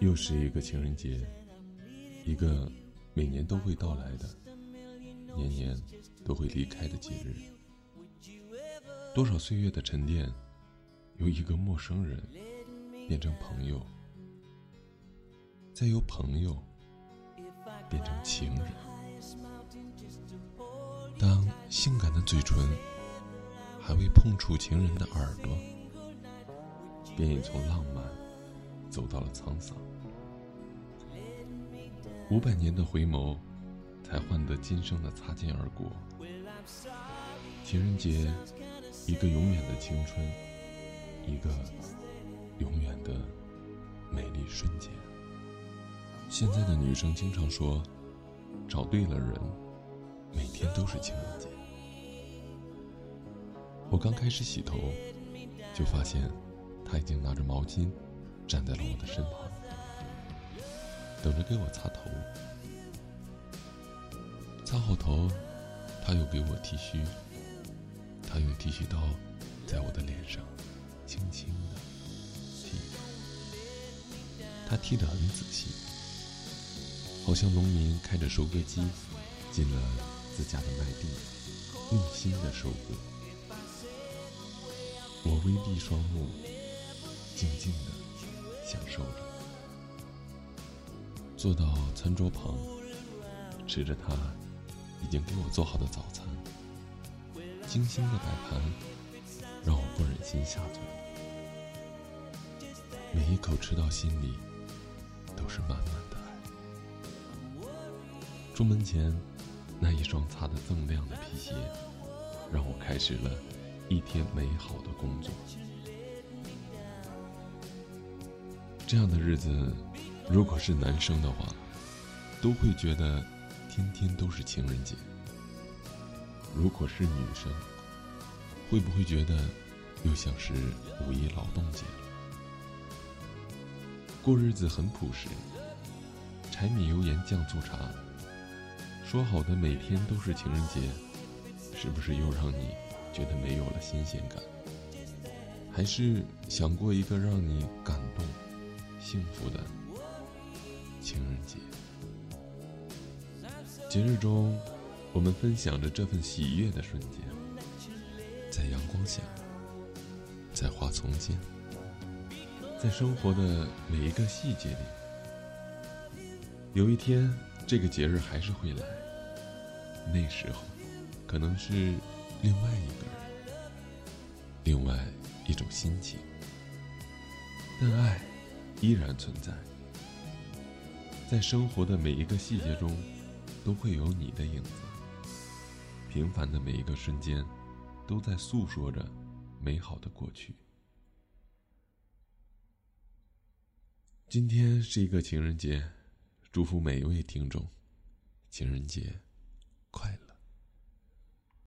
又是一个情人节，一个每年都会到来的、年年都会离开的节日。多少岁月的沉淀，由一个陌生人变成朋友，再由朋友变成情人。当性感的嘴唇还未碰触情人的耳朵，便已从浪漫走到了沧桑。五百年的回眸，才换得今生的擦肩而过。情人节，一个永远的青春，一个永远的美丽瞬间。现在的女生经常说，找对了人，每天都是情人节。我刚开始洗头，就发现他已经拿着毛巾站在了我的身旁。等着给我擦头，擦好头，他又给我剃须。他用剃须刀在我的脸上轻轻的剃，他剃得很仔细，好像农民开着收割机进了自家的麦地，用心的收割。我微闭双目，静静的享受着。坐到餐桌旁，吃着他已经给我做好的早餐，精心的摆盘让我不忍心下嘴。每一口吃到心里，都是满满的爱。出门前，那一双擦得锃亮的皮鞋，让我开始了一天美好的工作。这样的日子。如果是男生的话，都会觉得天天都是情人节；如果是女生，会不会觉得又像是五一劳动节？过日子很朴实，柴米油盐酱醋茶，说好的每天都是情人节，是不是又让你觉得没有了新鲜感？还是想过一个让你感动、幸福的？情人节，节日中，我们分享着这份喜悦的瞬间，在阳光下，在花丛间，在生活的每一个细节里。有一天，这个节日还是会来，那时候，可能是另外一个人，另外一种心情，但爱依然存在。在生活的每一个细节中，都会有你的影子。平凡的每一个瞬间，都在诉说着美好的过去。今天是一个情人节，祝福每一位听众，情人节快乐。